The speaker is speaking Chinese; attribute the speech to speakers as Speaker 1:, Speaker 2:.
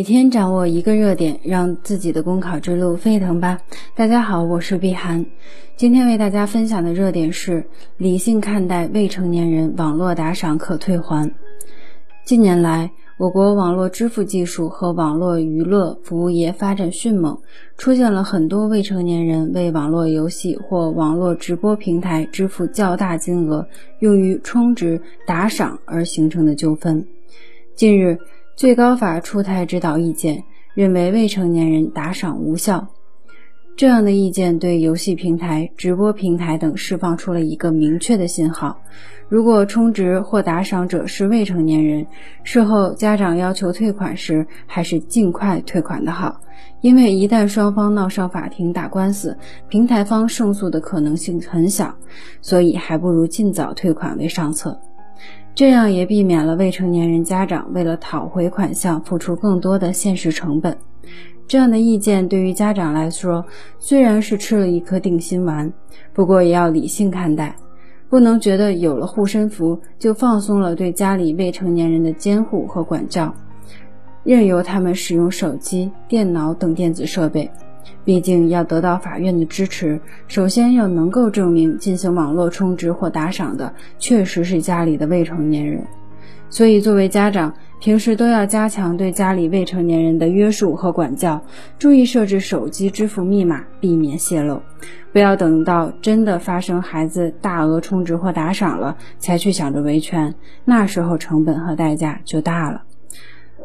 Speaker 1: 每天掌握一个热点，让自己的公考之路沸腾吧！大家好，我是碧涵，今天为大家分享的热点是理性看待未成年人网络打赏可退还。近年来，我国网络支付技术和网络娱乐服务业发展迅猛，出现了很多未成年人为网络游戏或网络直播平台支付较大金额用于充值打赏而形成的纠纷。近日，最高法出台指导意见，认为未成年人打赏无效。这样的意见对游戏平台、直播平台等释放出了一个明确的信号：如果充值或打赏者是未成年人，事后家长要求退款时，还是尽快退款的好。因为一旦双方闹上法庭打官司，平台方胜诉的可能性很小，所以还不如尽早退款为上策。这样也避免了未成年人家长为了讨回款项付出更多的现实成本。这样的意见对于家长来说虽然是吃了一颗定心丸，不过也要理性看待，不能觉得有了护身符就放松了对家里未成年人的监护和管教，任由他们使用手机、电脑等电子设备。毕竟要得到法院的支持，首先要能够证明进行网络充值或打赏的确实是家里的未成年人。所以，作为家长，平时都要加强对家里未成年人的约束和管教，注意设置手机支付密码，避免泄露。不要等到真的发生孩子大额充值或打赏了，才去想着维权，那时候成本和代价就大了。